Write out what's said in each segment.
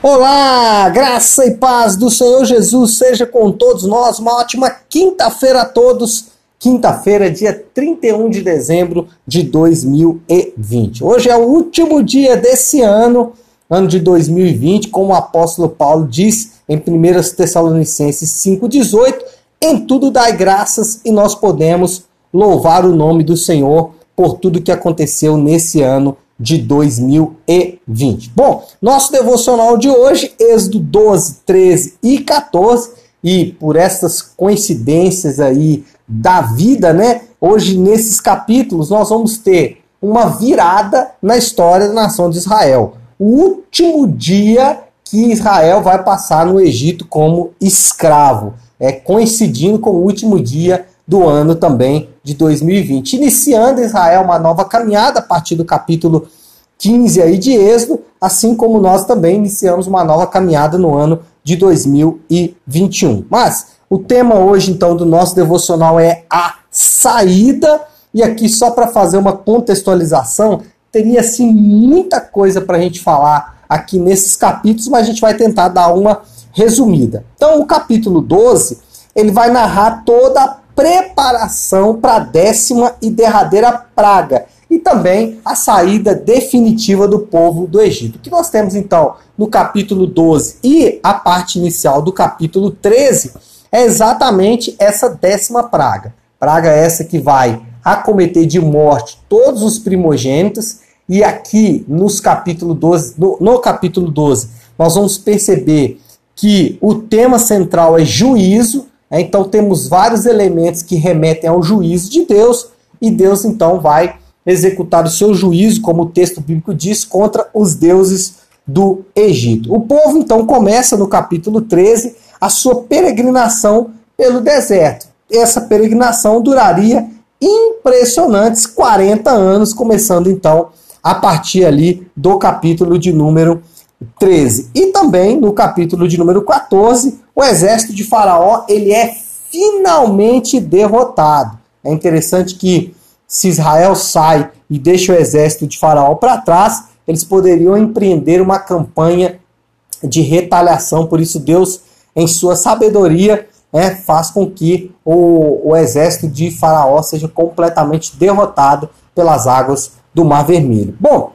Olá, graça e paz do Senhor Jesus seja com todos nós. Uma ótima quinta-feira a todos. Quinta-feira, dia 31 de dezembro de 2020. Hoje é o último dia desse ano, ano de 2020, como o apóstolo Paulo diz em 1 Tessalonicenses 5,18: em tudo dai graças e nós podemos louvar o nome do Senhor por tudo que aconteceu nesse ano de 2020. Bom, nosso devocional de hoje, Êxodo 12, 13 e 14, e por essas coincidências aí da vida, né? Hoje nesses capítulos nós vamos ter uma virada na história da nação de Israel. O último dia que Israel vai passar no Egito como escravo, é coincidindo com o último dia do ano também de 2020. Iniciando Israel uma nova caminhada a partir do capítulo 15 aí de Êxodo, assim como nós também iniciamos uma nova caminhada no ano de 2021. Mas o tema hoje então do nosso devocional é a saída e aqui só para fazer uma contextualização, teria assim muita coisa para a gente falar aqui nesses capítulos, mas a gente vai tentar dar uma resumida. Então, o capítulo 12, ele vai narrar toda a preparação para a décima e derradeira praga e também a saída definitiva do povo do Egito. Que nós temos então no capítulo 12 e a parte inicial do capítulo 13 é exatamente essa décima praga. Praga essa que vai acometer de morte todos os primogênitos e aqui nos capítulo 12, no, no capítulo 12, nós vamos perceber que o tema central é juízo, então temos vários elementos que remetem ao juízo de Deus, e Deus então vai executar o seu juízo, como o texto bíblico diz, contra os deuses do Egito. O povo então começa no capítulo 13 a sua peregrinação pelo deserto. Essa peregrinação duraria impressionantes 40 anos, começando então a partir ali do capítulo de número 13. E também no capítulo de número 14, o exército de Faraó ele é finalmente derrotado. É interessante que se Israel sai e deixa o exército de Faraó para trás, eles poderiam empreender uma campanha de retaliação. Por isso, Deus, em sua sabedoria, né, faz com que o, o exército de Faraó seja completamente derrotado pelas águas do Mar Vermelho. Bom,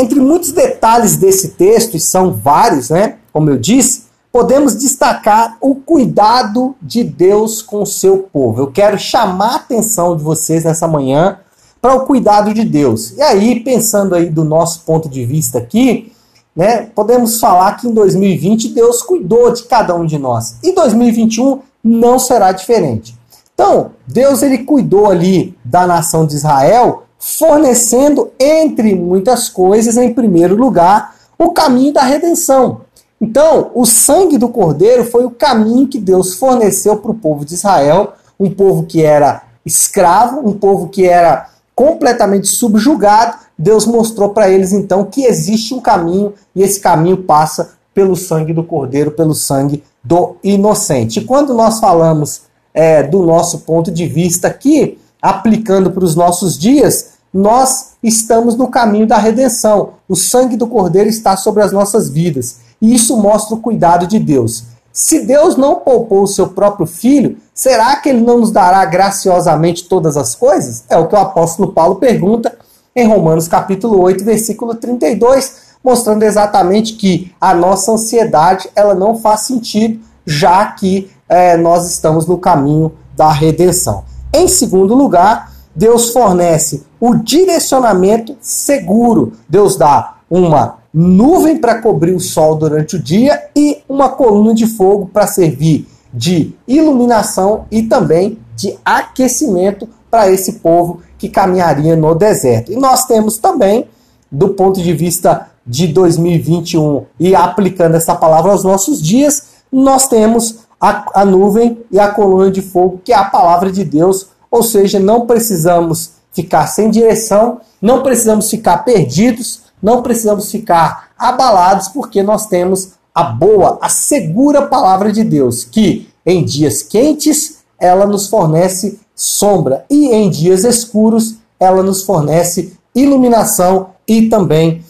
entre muitos detalhes desse texto, e são vários, né? Como eu disse, podemos destacar o cuidado de Deus com o seu povo. Eu quero chamar a atenção de vocês nessa manhã para o cuidado de Deus. E aí, pensando aí do nosso ponto de vista aqui, né, podemos falar que em 2020 Deus cuidou de cada um de nós. E 2021 não será diferente. Então, Deus ele cuidou ali da nação de Israel fornecendo, entre muitas coisas, em primeiro lugar, o caminho da redenção. Então, o sangue do cordeiro foi o caminho que Deus forneceu para o povo de Israel, um povo que era escravo, um povo que era completamente subjugado. Deus mostrou para eles então que existe um caminho e esse caminho passa pelo sangue do cordeiro, pelo sangue do inocente. E quando nós falamos é, do nosso ponto de vista aqui, aplicando para os nossos dias, nós estamos no caminho da redenção. O sangue do Cordeiro está sobre as nossas vidas. E isso mostra o cuidado de Deus. Se Deus não poupou o seu próprio filho, será que ele não nos dará graciosamente todas as coisas? É o que o apóstolo Paulo pergunta em Romanos capítulo 8, versículo 32, mostrando exatamente que a nossa ansiedade ela não faz sentido, já que é, nós estamos no caminho da redenção. Em segundo lugar, Deus fornece o direcionamento seguro. Deus dá uma nuvem para cobrir o sol durante o dia e uma coluna de fogo para servir de iluminação e também de aquecimento para esse povo que caminharia no deserto. E nós temos também, do ponto de vista de 2021 e aplicando essa palavra aos nossos dias, nós temos a, a nuvem e a coluna de fogo, que é a palavra de Deus, ou seja, não precisamos ficar sem direção, não precisamos ficar perdidos, não precisamos ficar abalados, porque nós temos a boa, a segura palavra de Deus, que em dias quentes ela nos fornece sombra e em dias escuros ela nos fornece iluminação e também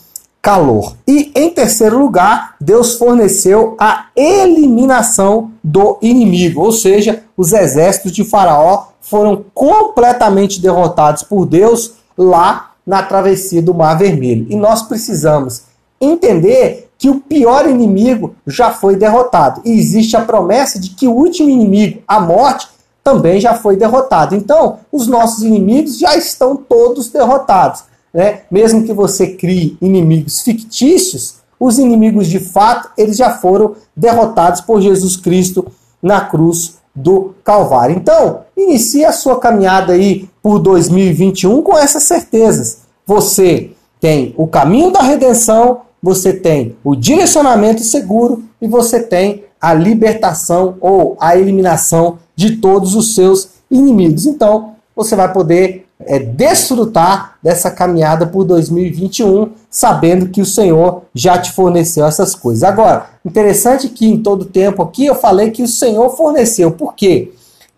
calor. E em terceiro lugar, Deus forneceu a eliminação do inimigo, ou seja, os exércitos de Faraó foram completamente derrotados por Deus lá na travessia do Mar Vermelho. E nós precisamos entender que o pior inimigo já foi derrotado. E existe a promessa de que o último inimigo, a morte, também já foi derrotado. Então, os nossos inimigos já estão todos derrotados. Né? Mesmo que você crie inimigos fictícios, os inimigos de fato, eles já foram derrotados por Jesus Cristo na cruz do Calvário. Então, inicie a sua caminhada aí por 2021 com essas certezas. Você tem o caminho da redenção, você tem o direcionamento seguro e você tem a libertação ou a eliminação de todos os seus inimigos. Então, você vai poder é, desfrutar dessa caminhada por 2021, sabendo que o Senhor já te forneceu essas coisas. Agora, interessante que em todo tempo aqui eu falei que o Senhor forneceu. Por quê?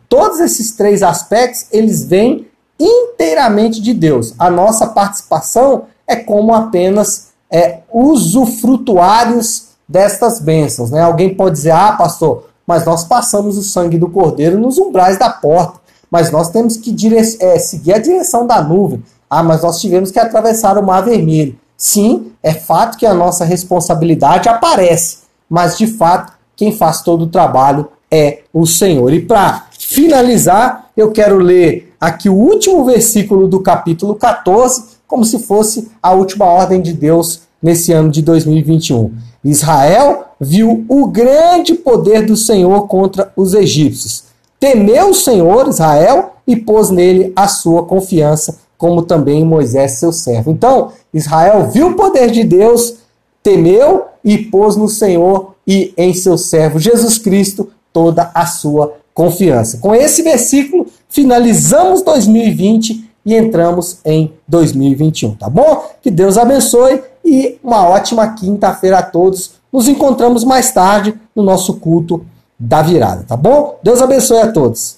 Todos esses três aspectos, eles vêm inteiramente de Deus. A nossa participação é como apenas é, usufrutuários destas bênçãos. Né? Alguém pode dizer, ah, pastor, mas nós passamos o sangue do cordeiro nos umbrais da porta mas nós temos que é, seguir a direção da nuvem. Ah, mas nós tivemos que atravessar o Mar Vermelho. Sim, é fato que a nossa responsabilidade aparece, mas de fato quem faz todo o trabalho é o Senhor. E para finalizar, eu quero ler aqui o último versículo do capítulo 14, como se fosse a última ordem de Deus nesse ano de 2021. Israel viu o grande poder do Senhor contra os egípcios temeu o Senhor, Israel, e pôs nele a sua confiança, como também Moisés, seu servo. Então, Israel viu o poder de Deus, temeu e pôs no Senhor e em seu servo Jesus Cristo toda a sua confiança. Com esse versículo, finalizamos 2020 e entramos em 2021, tá bom? Que Deus abençoe e uma ótima quinta-feira a todos. Nos encontramos mais tarde no nosso culto da virada, tá bom? Deus abençoe a todos.